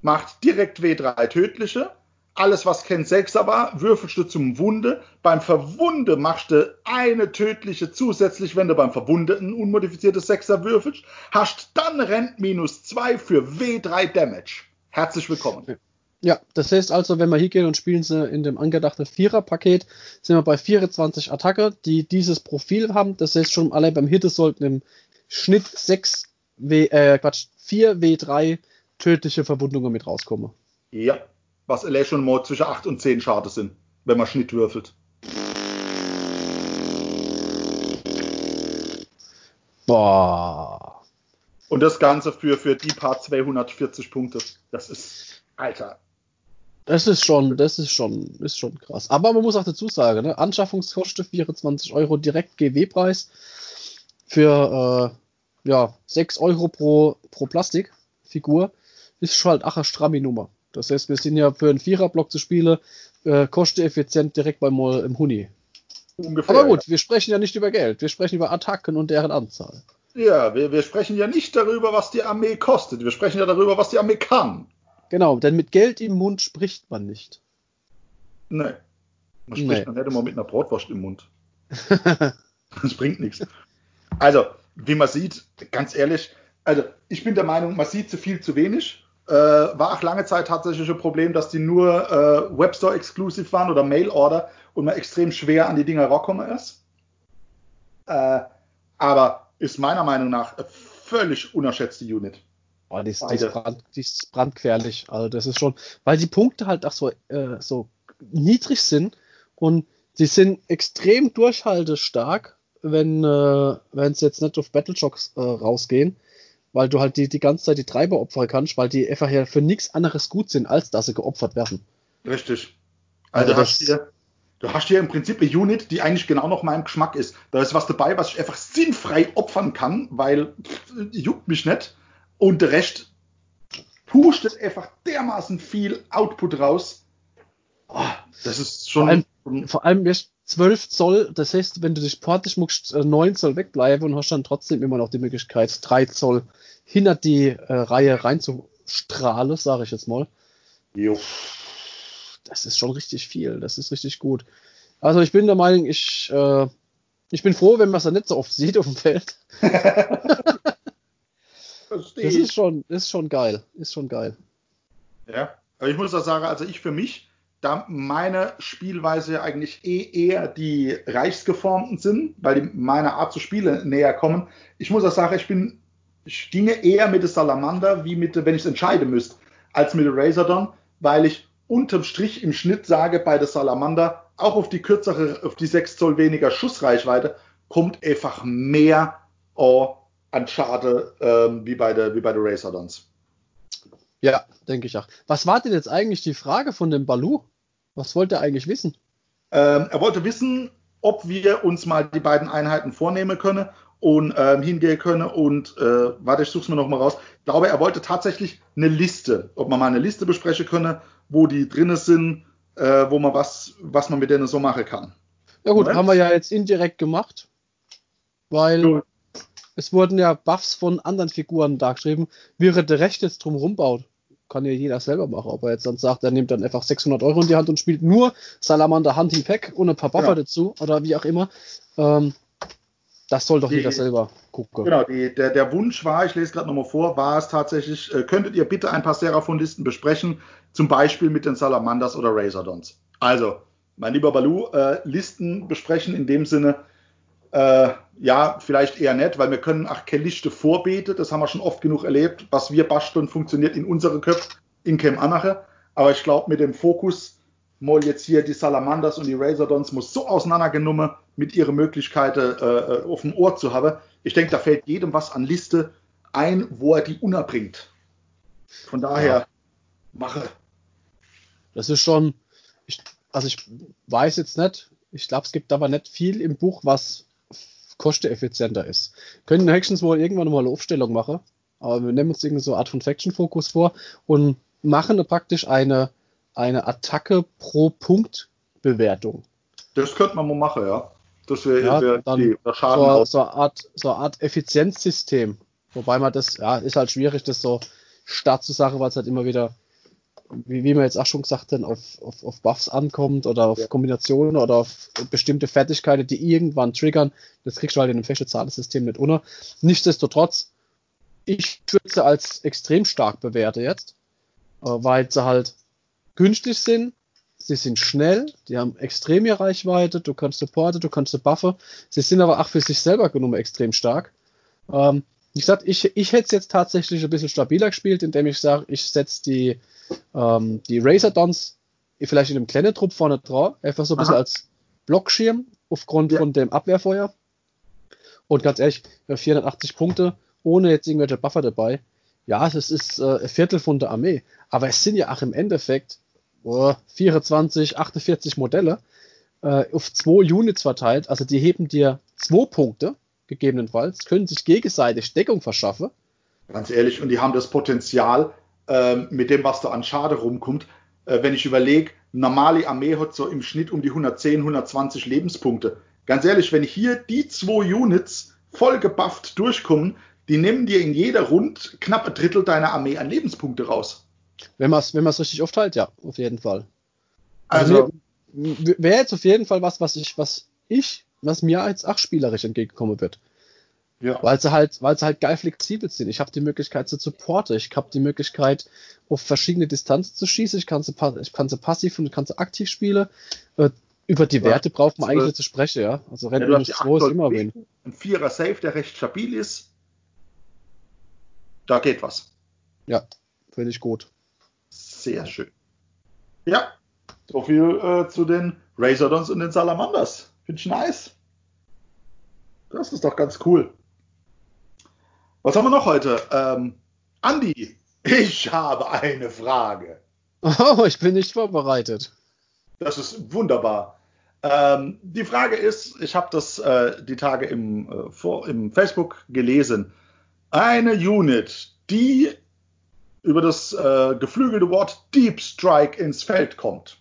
macht direkt W3 tödliche. Alles, was kein Sechser war, würfelst du zum Wunde. Beim Verwunde machst du eine tödliche zusätzlich, wenn du beim Verwundeten unmodifiziertes Sechser würfelst. Hast dann Rent minus 2 für W3 Damage. Herzlich willkommen. Ja, das heißt also, wenn wir hier gehen und spielen sie in dem angedachten Vierer-Paket, sind wir bei 24 Attacke, die dieses Profil haben. Das heißt schon allein beim Hitte sollten im Schnitt 6 W, äh, Quatsch, 4 W3 tödliche Verwundungen mit rauskommen. Ja. Was allein schon mal zwischen 8 und 10 Schade sind, wenn man Schnitt würfelt. Boah. Und das Ganze für, für die paar 240 Punkte. Das ist, Alter. Das ist schon, das ist schon, ist schon krass. Aber man muss auch dazu sagen, ne? Anschaffungskosten 24 Euro direkt GW-Preis für äh, ja, 6 Euro pro, pro Plastikfigur ist schon halt auch eine stramme Nummer. Das heißt, wir sind ja für einen Viererblock zu spielen, äh, kosteneffizient direkt beim im Huni. Ungefähr, Aber gut, ja. wir sprechen ja nicht über Geld, wir sprechen über Attacken und deren Anzahl. Ja, wir, wir sprechen ja nicht darüber, was die Armee kostet, wir sprechen ja darüber, was die Armee kann. Genau, denn mit Geld im Mund spricht man nicht. Nee. Man spricht nee. dann nicht immer mit einer Brotwurst im Mund. das bringt nichts. Also, wie man sieht, ganz ehrlich, also ich bin der Meinung, man sieht zu viel zu wenig. Äh, war auch lange Zeit tatsächlich ein Problem, dass die nur äh, Webstore exclusive waren oder Mail Order und man extrem schwer an die Dinger rankommen ist. Äh, aber ist meiner Meinung nach eine völlig unerschätzte Unit. Oh, die, ist, die, ist brand, die ist brandgefährlich. Also das ist schon, weil die Punkte halt auch so, äh, so niedrig sind und sie sind extrem durchhaltestark, wenn äh, wenn es jetzt nicht auf Battleshocks äh, rausgehen, weil du halt die, die ganze Zeit die Treiber opfern kannst, weil die einfach ja für nichts anderes gut sind, als dass sie geopfert werden. Richtig. Also, also hast hier, du hast hier im Prinzip eine Unit, die eigentlich genau noch meinem Geschmack ist. Da ist was dabei, was ich einfach sinnfrei opfern kann, weil pff, juckt mich nicht. Und der Rest pustet einfach dermaßen viel Output raus. Oh, das ist schon. Vor allem, vor allem ist 12 Zoll, das heißt, wenn du dich portisch musst, 9 äh, Zoll wegbleiben und hast dann trotzdem immer noch die Möglichkeit, 3 Zoll hinter die äh, Reihe reinzustrahlen, sage ich jetzt mal. Jo. Das ist schon richtig viel, das ist richtig gut. Also ich bin der Meinung, ich, äh, ich bin froh, wenn man es nicht so oft sieht auf dem Feld. das ist schon, ist schon geil, ist schon geil. Ja, aber ich muss auch sagen, also ich für mich, da meine Spielweise eigentlich eh eher die reichsgeformten sind, weil die meiner Art zu spielen näher kommen. Ich muss auch sagen, ich bin, ich ginge eher mit der Salamander, wie mit, wenn ich es entscheiden müsste, als mit der Razordon, weil ich unterm Strich im Schnitt sage, bei der Salamander, auch auf die kürzere, auf die 6 Zoll weniger Schussreichweite, kommt einfach mehr oh, an Schade ähm, wie bei der, wie bei der Razordons. Ja, denke ich auch. Was war denn jetzt eigentlich die Frage von dem Balu? Was wollte er eigentlich wissen? Ähm, er wollte wissen, ob wir uns mal die beiden Einheiten vornehmen können und ähm, hingehen können und äh, warte, ich suche es mir noch mal raus. Ich glaube, er wollte tatsächlich eine Liste, ob man mal eine Liste besprechen könne, wo die drinne sind, äh, wo man was, was man mit denen so machen kann. Ja gut, Moment. haben wir ja jetzt indirekt gemacht, weil gut. es wurden ja Buffs von anderen Figuren dargeschrieben, während der Recht jetzt drum rumbaut kann ja jeder selber machen. Ob er jetzt dann sagt, er nimmt dann einfach 600 Euro in die Hand und spielt nur Salamander Hunting Pack und ein paar Buffer genau. dazu oder wie auch immer. Ähm, das soll doch die, jeder selber gucken. Genau, die, der, der Wunsch war, ich lese gerade nochmal vor, war es tatsächlich, äh, könntet ihr bitte ein paar Seraphon-Listen besprechen, zum Beispiel mit den Salamanders oder Razordons. Also, mein lieber Balu, äh, Listen besprechen in dem Sinne, äh, ja, vielleicht eher nicht, weil wir können auch keine Liste vorbeten, das haben wir schon oft genug erlebt. Was wir basteln, funktioniert in unsere Köpfe, in Cam Anache. Aber ich glaube, mit dem Fokus, mal jetzt hier die Salamanders und die Razordons muss so auseinandergenommen mit ihren Möglichkeiten äh, auf dem Ohr zu haben. Ich denke, da fällt jedem was an Liste ein, wo er die unterbringt. Von daher, ja. mache. Das ist schon, ich, also ich weiß jetzt nicht, ich glaube, es gibt aber nicht viel im Buch, was kosteneffizienter ist. Können Hexens wohl irgendwann mal eine Aufstellung machen, aber wir nehmen uns irgendwie so eine Art von Faction-Fokus vor und machen praktisch eine, eine Attacke pro Punkt Bewertung. Das könnte man mal machen, ja. Das wäre ja, wär die Schaden so, so, eine Art, so eine Art Effizienzsystem. Wobei man das, ja, ist halt schwierig, das so stark zu sagen, weil es halt immer wieder wie, wie wir jetzt auch schon gesagt haben, auf, auf, auf Buffs ankommt oder auf ja. Kombinationen oder auf bestimmte Fertigkeiten, die irgendwann triggern, das kriegst du halt in einem festen Zahlensystem nicht unter. Nichtsdestotrotz, ich würde sie als extrem stark bewerte jetzt, äh, weil sie halt günstig sind, sie sind schnell, die haben extreme Reichweite, du kannst supporten, du kannst buffe, sie sind aber auch für sich selber genommen extrem stark. Ähm, wie gesagt, ich, ich hätte es jetzt tatsächlich ein bisschen stabiler gespielt, indem ich sage, ich setze die ähm, die Razordons vielleicht in einem kleinen Trupp vorne drauf, einfach so ein bisschen als Blockschirm aufgrund ja. von dem Abwehrfeuer. Und ganz ehrlich, 480 Punkte, ohne jetzt irgendwelche Buffer dabei. Ja, es ist äh, ein Viertel von der Armee. Aber es sind ja auch im Endeffekt oh, 24, 48 Modelle äh, auf zwei Units verteilt. Also die heben dir zwei Punkte, gegebenenfalls, können sich gegenseitig Deckung verschaffen. Ganz ehrlich, und die haben das Potenzial, äh, mit dem, was da an Schade rumkommt, äh, wenn ich überlege, normale Armee hat so im Schnitt um die 110, 120 Lebenspunkte. Ganz ehrlich, wenn hier die zwei Units voll gebufft durchkommen, die nehmen dir in jeder Rund knapp ein Drittel deiner Armee an Lebenspunkte raus. Wenn man es wenn richtig aufteilt, ja, auf jeden Fall. Also, also wäre jetzt auf jeden Fall was, was ich, was ich, was mir als auch spielerisch entgegenkommen wird. Ja. Weil sie halt, weil sie halt geil flexibel sind. Ich habe die Möglichkeit zu supporten. Ich habe die Möglichkeit, auf verschiedene Distanzen zu schießen. Ich kann sie, ich kann sie passiv und ich kann sie aktiv spielen. Äh, über die ja. Werte braucht man eigentlich nicht zu sprechen, ja. Also Red ja, 2 ist immer win. Ein Vierer Safe, der recht stabil ist. Da geht was. Ja, finde ich gut. Sehr schön. Ja, so viel äh, zu den Razordons und den Salamanders. Finde ich nice. Das ist doch ganz cool. Was haben wir noch heute? Ähm, Andi, ich habe eine Frage. Oh, ich bin nicht vorbereitet. Das ist wunderbar. Ähm, die Frage ist, ich habe das äh, die Tage im, äh, vor, im Facebook gelesen. Eine Unit, die über das äh, geflügelte Wort Deep Strike ins Feld kommt.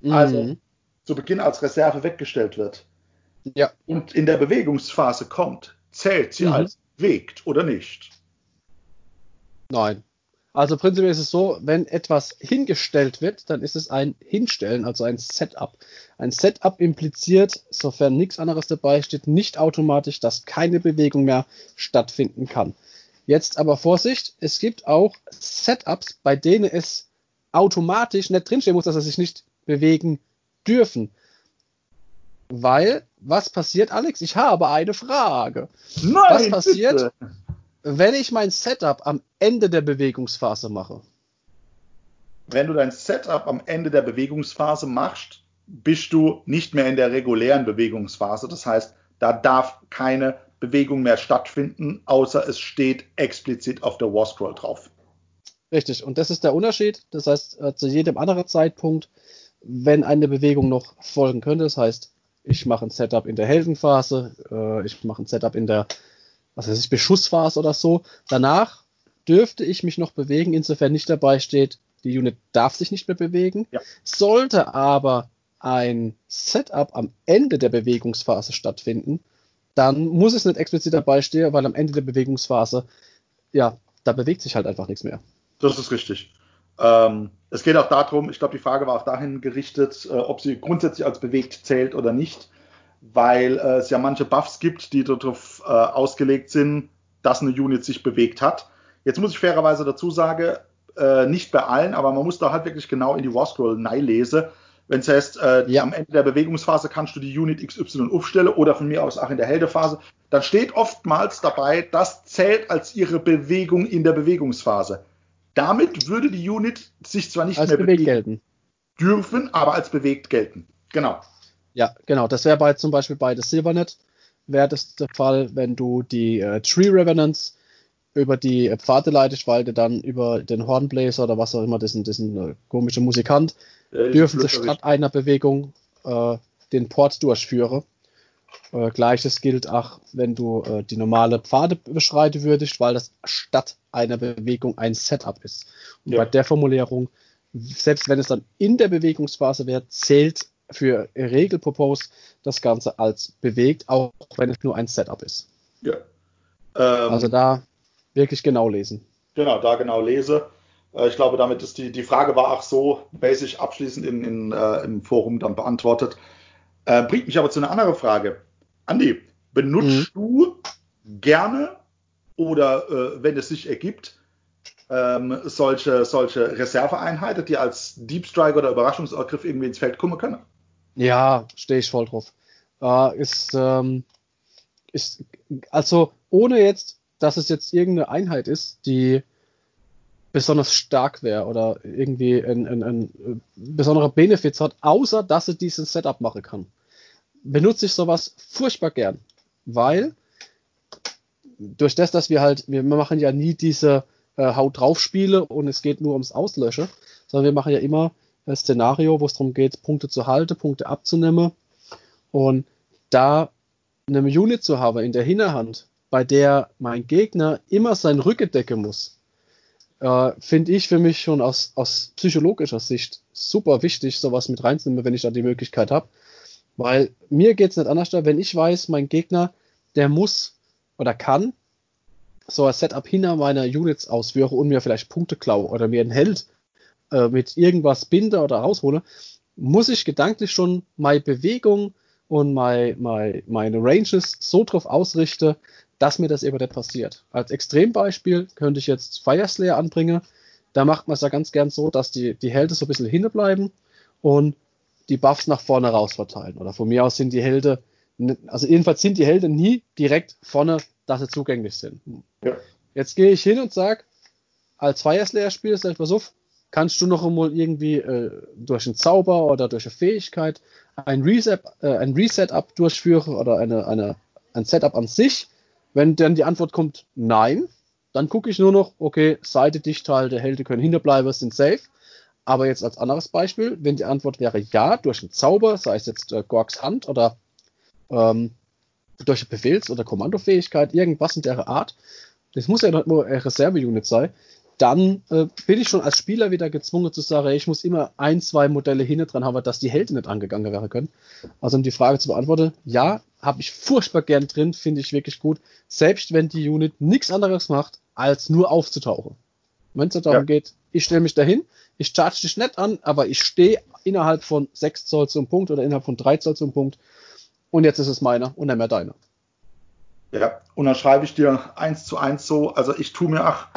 Mhm. Also zu Beginn als Reserve weggestellt wird. Ja. Und in der Bewegungsphase kommt, zählt sie mhm. als bewegt oder nicht? Nein. Also prinzipiell ist es so, wenn etwas hingestellt wird, dann ist es ein Hinstellen, also ein Setup. Ein Setup impliziert, sofern nichts anderes dabei steht, nicht automatisch, dass keine Bewegung mehr stattfinden kann. Jetzt aber Vorsicht, es gibt auch Setups, bei denen es automatisch nicht drinstehen muss, dass sie sich nicht bewegen dürfen. Weil, was passiert, Alex? Ich habe eine Frage. Nein, was passiert, bitte. wenn ich mein Setup am Ende der Bewegungsphase mache? Wenn du dein Setup am Ende der Bewegungsphase machst, bist du nicht mehr in der regulären Bewegungsphase. Das heißt, da darf keine Bewegung mehr stattfinden, außer es steht explizit auf der War Scroll drauf. Richtig, und das ist der Unterschied. Das heißt, äh, zu jedem anderen Zeitpunkt, wenn eine Bewegung noch folgen könnte, das heißt, ich mache ein Setup in der Heldenphase, äh, ich mache ein Setup in der, was weiß ich, Beschussphase oder so. Danach dürfte ich mich noch bewegen, insofern nicht dabei steht, die Unit darf sich nicht mehr bewegen. Ja. Sollte aber ein Setup am Ende der Bewegungsphase stattfinden, dann muss es nicht explizit dabei stehen, weil am Ende der Bewegungsphase, ja, da bewegt sich halt einfach nichts mehr. Das ist richtig. Ähm, es geht auch darum, ich glaube, die Frage war auch dahin gerichtet, äh, ob sie grundsätzlich als bewegt zählt oder nicht, weil äh, es ja manche Buffs gibt, die darauf äh, ausgelegt sind, dass eine Unit sich bewegt hat. Jetzt muss ich fairerweise dazu sagen, äh, nicht bei allen, aber man muss da halt wirklich genau in die War Scroll lesen. Wenn es heißt, äh, ja. am Ende der Bewegungsphase kannst du die Unit XY aufstellen oder von mir aus auch in der Heldephase, dann steht oftmals dabei, das zählt als ihre Bewegung in der Bewegungsphase. Damit würde die Unit sich zwar nicht als mehr bewegt gelten dürfen, aber als bewegt gelten. Genau. Ja, genau. Das wäre bei zum Beispiel bei der Silvernet wäre das der Fall, wenn du die äh, Tree Revenants über die äh, Pfade leitest, weil du dann über den Hornblazer oder was auch immer, diesen, diesen äh, komischen Musikant, äh, dürfen sie statt einer Bewegung äh, den Port durchführen. Äh, Gleiches gilt auch, wenn du äh, die normale Pfade beschreiten würdest, weil das statt einer Bewegung ein Setup ist. Und ja. bei der Formulierung, selbst wenn es dann in der Bewegungsphase wäre, zählt für Regelpropose das Ganze als bewegt, auch wenn es nur ein Setup ist. Ja. Ähm, also da wirklich genau lesen. Genau, da genau lese. Äh, ich glaube, damit ist die, die Frage war auch so basic abschließend in, in, äh, im Forum dann beantwortet. Äh, bringt mich aber zu einer anderen Frage. Andi, benutzt mhm. du gerne oder äh, wenn es sich ergibt, ähm, solche, solche Reserveeinheiten, die als Deep Strike oder Überraschungsangriff irgendwie ins Feld kommen können? Ja, stehe ich voll drauf. Äh, ist, ähm, ist, also ohne jetzt, dass es jetzt irgendeine Einheit ist, die besonders stark wäre oder irgendwie ein, ein, ein besonderer Benefit hat, außer dass er dieses Setup machen kann. Benutze ich sowas furchtbar gern, weil durch das, dass wir halt, wir machen ja nie diese äh, Haut drauf Spiele und es geht nur ums Auslöschen, sondern wir machen ja immer ein Szenario, wo es darum geht, Punkte zu halten, Punkte abzunehmen und da eine Unit zu haben in der Hinterhand, bei der mein Gegner immer sein Rücken decken muss, äh, finde ich für mich schon aus, aus psychologischer Sicht super wichtig, sowas mit reinzunehmen, wenn ich da die Möglichkeit habe. Weil mir geht es nicht anders, wenn ich weiß, mein Gegner, der muss oder kann so ein Setup hinter meiner Units ausführen und mir vielleicht Punkte klaue oder mir einen Held äh, mit irgendwas binde oder raushole, muss ich gedanklich schon meine Bewegung und my, my, meine Ranges so drauf ausrichten, dass mir das eben nicht passiert. Als Extrembeispiel könnte ich jetzt Fire Slayer anbringen. Da macht man es ja ganz gern so, dass die, die Helden so ein bisschen hinten bleiben und die Buffs nach vorne raus verteilen. Oder von mir aus sind die Helden, also jedenfalls sind die Helden nie direkt vorne, dass sie zugänglich sind. Ja. Jetzt gehe ich hin und sage, als Fire Slayer Spieler, sag ich, pass auf, kannst du noch einmal irgendwie äh, durch einen Zauber oder durch eine Fähigkeit ein Reset, äh, ein Reset-Up durchführen oder eine, eine, ein Setup an sich. Wenn dann die Antwort kommt, nein, dann gucke ich nur noch, okay, Seite dicht halte, Helden können hinterbleiben, sind safe. Aber jetzt als anderes Beispiel, wenn die Antwort wäre ja, durch einen Zauber, sei es jetzt äh, Gorks Hand oder ähm, durch eine Befehls- oder Kommandofähigkeit, irgendwas in der Art, das muss ja nicht nur eine Reserve-Unit sein, dann äh, bin ich schon als Spieler wieder gezwungen zu sagen, ich muss immer ein, zwei Modelle hinten dran haben, dass die Helden nicht angegangen werden können. Also um die Frage zu beantworten, ja, habe ich furchtbar gern drin, finde ich wirklich gut, selbst wenn die Unit nichts anderes macht, als nur aufzutauchen. Wenn es darum ja. geht, ich stelle mich dahin, ich charge dich nicht an, aber ich stehe innerhalb von 6 Zoll zum Punkt oder innerhalb von 3 Zoll zum Punkt und jetzt ist es meiner und nicht mehr deiner. Ja, und dann schreibe ich dir eins zu eins so, also ich tue mir, ach,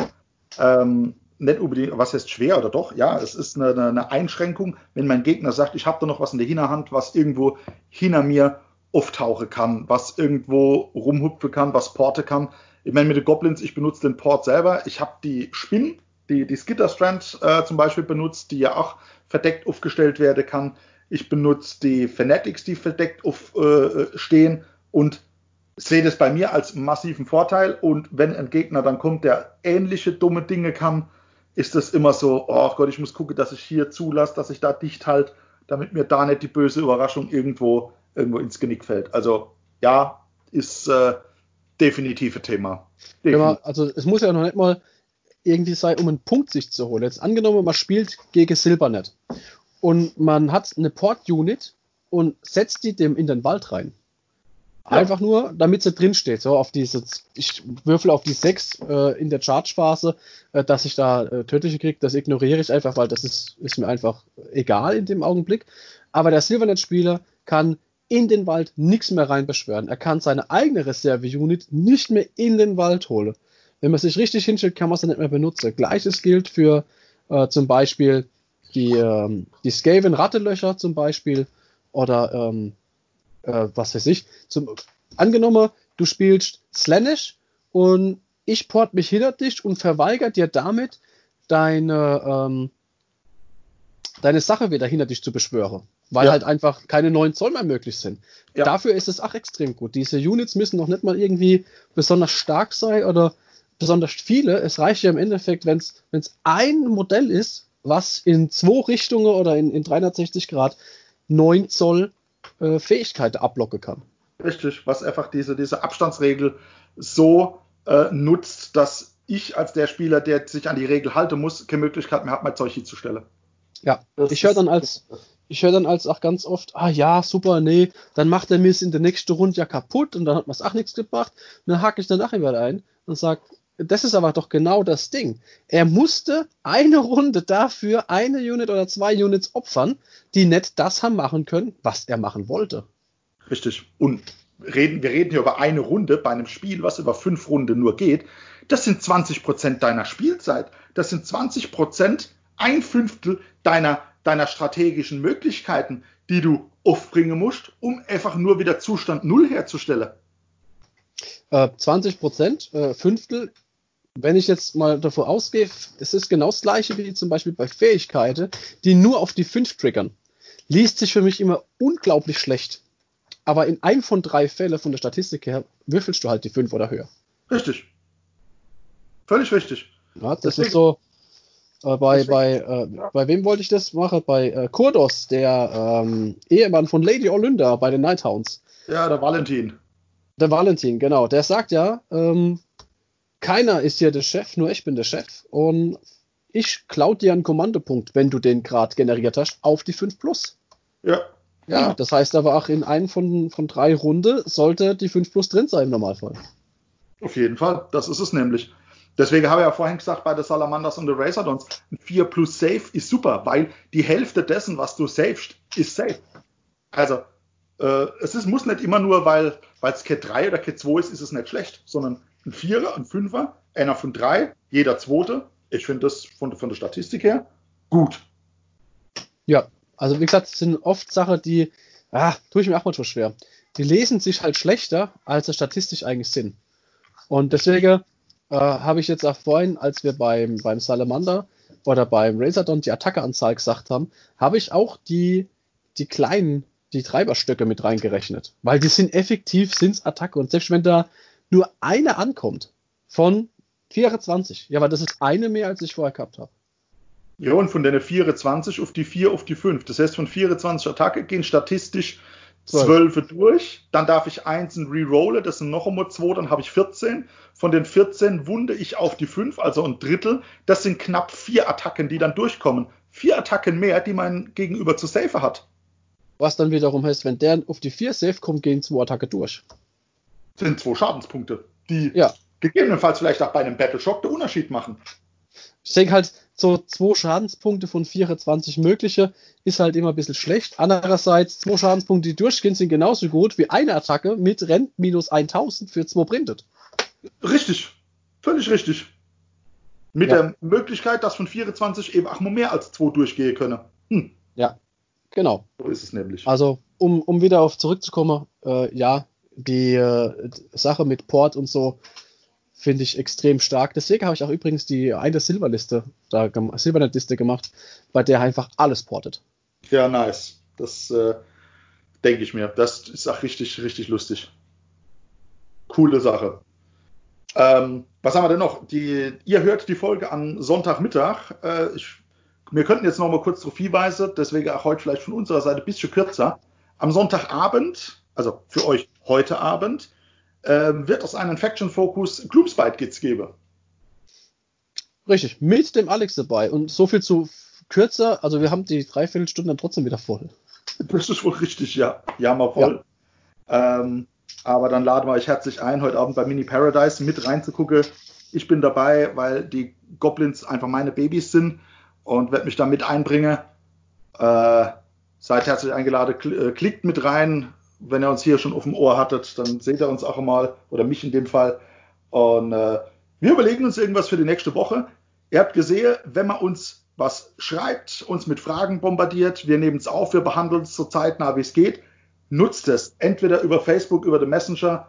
ähm, nicht unbedingt, was heißt schwer oder doch? Ja, es ist eine, eine Einschränkung, wenn mein Gegner sagt, ich habe da noch was in der Hinterhand, was irgendwo hinter mir auftauchen kann, was irgendwo rumhupfen kann, was porte kann. Ich meine, mit den Goblins, ich benutze den Port selber. Ich habe die Spinnen, die, die Skitterstrand äh, zum Beispiel benutzt, die ja auch verdeckt aufgestellt werden kann. Ich benutze die Fanatics, die verdeckt aufstehen äh, und sehe das bei mir als massiven Vorteil und wenn ein Gegner dann kommt, der ähnliche dumme Dinge kann, ist das immer so, oh Gott, ich muss gucken, dass ich hier zulasse, dass ich da dicht halt, damit mir da nicht die böse Überraschung irgendwo, irgendwo ins Genick fällt. Also ja, ist äh, definitiv ein Thema. Definitiv. Ja, also es muss ja noch nicht mal irgendwie sein, um einen Punkt sich zu holen. Jetzt angenommen, man spielt gegen Silbernet und man hat eine Port-Unit und setzt die dem in den Wald rein. Einfach nur, damit sie drin steht. So auf diese, ich würfel auf die 6 äh, in der Charge-Phase, äh, dass ich da äh, tödliche kriege, das ignoriere ich einfach, weil das ist, ist mir einfach egal in dem Augenblick. Aber der Silvernet-Spieler kann in den Wald nichts mehr reinbeschwören. Er kann seine eigene Reserve-Unit nicht mehr in den Wald holen. Wenn man sich richtig hinstellt, kann man es nicht mehr benutzen. Gleiches gilt für äh, zum Beispiel die, ähm, die Skaven-Rattelöcher zum Beispiel oder ähm, äh, was weiß ich, zum, angenommen, du spielst Slanish und ich port mich hinter dich und verweigert dir damit deine, ähm, deine Sache wieder hinter dich zu beschwören. Weil ja. halt einfach keine neuen Zoll mehr möglich sind. Ja. Dafür ist es auch extrem gut. Diese Units müssen noch nicht mal irgendwie besonders stark sein oder besonders viele. Es reicht ja im Endeffekt, wenn es ein Modell ist, was in zwei Richtungen oder in, in 360 Grad 9 Zoll äh, Fähigkeit ablocken kann. Richtig, was einfach diese, diese Abstandsregel so äh, nutzt, dass ich als der Spieler, der sich an die Regel halten muss, keine Möglichkeit mehr habe, mein Zeug hinzustellen. Ja, das ich höre dann als ich höre dann als auch ganz oft, ah ja, super, nee, dann macht er mir in der nächsten Runde ja kaputt und dann hat man es auch nichts gebracht. Und dann hake ich danach wieder ein und sage, das ist aber doch genau das Ding. Er musste eine Runde dafür eine Unit oder zwei Units opfern, die nicht das haben machen können, was er machen wollte. Richtig. Und reden, wir reden hier über eine Runde bei einem Spiel, was über fünf Runden nur geht. Das sind 20 Prozent deiner Spielzeit. Das sind 20 Prozent, ein Fünftel deiner, deiner strategischen Möglichkeiten, die du aufbringen musst, um einfach nur wieder Zustand Null herzustellen. 20 äh, Prozent, äh, Fünftel wenn ich jetzt mal davor ausgehe, es ist genau das gleiche wie zum Beispiel bei Fähigkeiten, die nur auf die 5 triggern. Liest sich für mich immer unglaublich schlecht. Aber in einem von drei Fällen von der Statistik her würfelst du halt die 5 oder höher. Richtig. Völlig richtig. Ja, das Deswegen. ist so. Äh, bei, bei, äh, ja. bei wem wollte ich das machen? Bei äh, Kurdos, der ähm, Ehemann von Lady Olynder bei den Nighthounds. Ja, der Valentin. Der Valentin, genau. Der sagt ja, ähm, keiner ist hier der Chef, nur ich bin der Chef. Und ich klaue dir einen Kommandopunkt, wenn du den gerade generiert hast, auf die 5 Plus. Ja. Ja, das heißt aber auch in einem von, von drei Runde sollte die 5 Plus drin sein im Normalfall. Auf jeden Fall, das ist es nämlich. Deswegen habe ich ja vorhin gesagt, bei der Salamanders und der Razordons, ein 4 plus Safe ist super, weil die Hälfte dessen, was du savest, ist safe. Also, äh, es ist, muss nicht immer nur, weil es Cat 3 oder Cat 2 ist, ist es nicht schlecht, sondern ein Vierer, ein Fünfer, einer von drei, jeder zweite. Ich finde das von, von der Statistik her gut. Ja, also wie gesagt, es sind oft Sachen, die, ah, tue ich mir auch mal so schwer. Die lesen sich halt schlechter, als sie statistisch eigentlich sind. Und deswegen äh, habe ich jetzt auch vorhin, als wir beim, beim Salamander oder beim Razordon die Attackeanzahl gesagt haben, habe ich auch die, die kleinen, die Treiberstöcke mit reingerechnet. Weil die sind effektiv, sind Attacke. Und selbst wenn da nur eine ankommt von 24, ja, aber das ist eine mehr, als ich vorher gehabt habe. Ja, und von der 24 auf die 4 auf die 5. Das heißt, von 24 Attacke gehen statistisch 12 durch. Dann darf ich einzeln rerollen, das sind noch einmal 2, dann habe ich 14. Von den 14 wunde ich auf die 5, also ein Drittel. Das sind knapp vier Attacken, die dann durchkommen. Vier Attacken mehr, die mein Gegenüber zu safe hat. Was dann wiederum heißt, wenn der auf die 4 safe kommt, gehen zwei Attacke durch. Das sind zwei Schadenspunkte, die ja. gegebenenfalls vielleicht auch bei einem Battle Shock den Unterschied machen. Ich denke halt, so zwei Schadenspunkte von 24 mögliche ist halt immer ein bisschen schlecht. Andererseits, zwei Schadenspunkte, die durchgehen, sind genauso gut wie eine Attacke mit Rent minus 1000 für zwei Printed. Richtig. Völlig richtig. Mit ja. der Möglichkeit, dass von 24 eben auch mal mehr als zwei durchgehen können. Hm. Ja, genau. So ist es nämlich. Also, um, um wieder auf zurückzukommen, äh, ja, die äh, Sache mit Port und so, finde ich extrem stark. Deswegen habe ich auch übrigens die eine Silberliste, da Silbernet-Liste gemacht, bei der einfach alles portet. Ja, nice. Das äh, denke ich mir. Das ist auch richtig, richtig lustig. Coole Sache. Ähm, was haben wir denn noch? Die, ihr hört die Folge am Sonntagmittag. Äh, ich, wir könnten jetzt noch mal kurz darauf hinweisen, deswegen auch heute vielleicht von unserer Seite ein bisschen kürzer. Am Sonntagabend, also für euch heute Abend, äh, wird es einen Faction Focus Gloomspite Kids geben. Richtig, mit dem Alex dabei. Und so viel zu kürzer, also wir haben die Dreiviertelstunde dann trotzdem wieder voll. Das ist wohl richtig, ja. Ja, mal voll. Ja. Ähm, aber dann laden wir euch herzlich ein, heute Abend bei Mini Paradise mit reinzugucken. Ich bin dabei, weil die Goblins einfach meine Babys sind und werde mich da mit einbringen. Äh, seid herzlich eingeladen, äh, klickt mit rein, wenn ihr uns hier schon auf dem Ohr hattet, dann seht ihr uns auch einmal, oder mich in dem Fall. Und äh, wir überlegen uns irgendwas für die nächste Woche. Ihr habt gesehen, wenn man uns was schreibt, uns mit Fragen bombardiert, wir nehmen es auf, wir behandeln es so zeitnah, wie es geht. Nutzt es, entweder über Facebook, über den Messenger,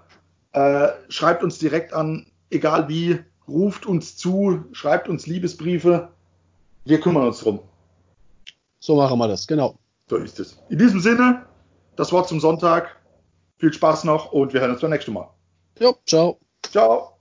äh, schreibt uns direkt an, egal wie, ruft uns zu, schreibt uns Liebesbriefe. Wir kümmern uns drum. So machen wir das, genau. So ist es. In diesem Sinne, das Wort zum Sonntag. Viel Spaß noch und wir hören uns beim nächsten Mal. Jo, ciao. Ciao.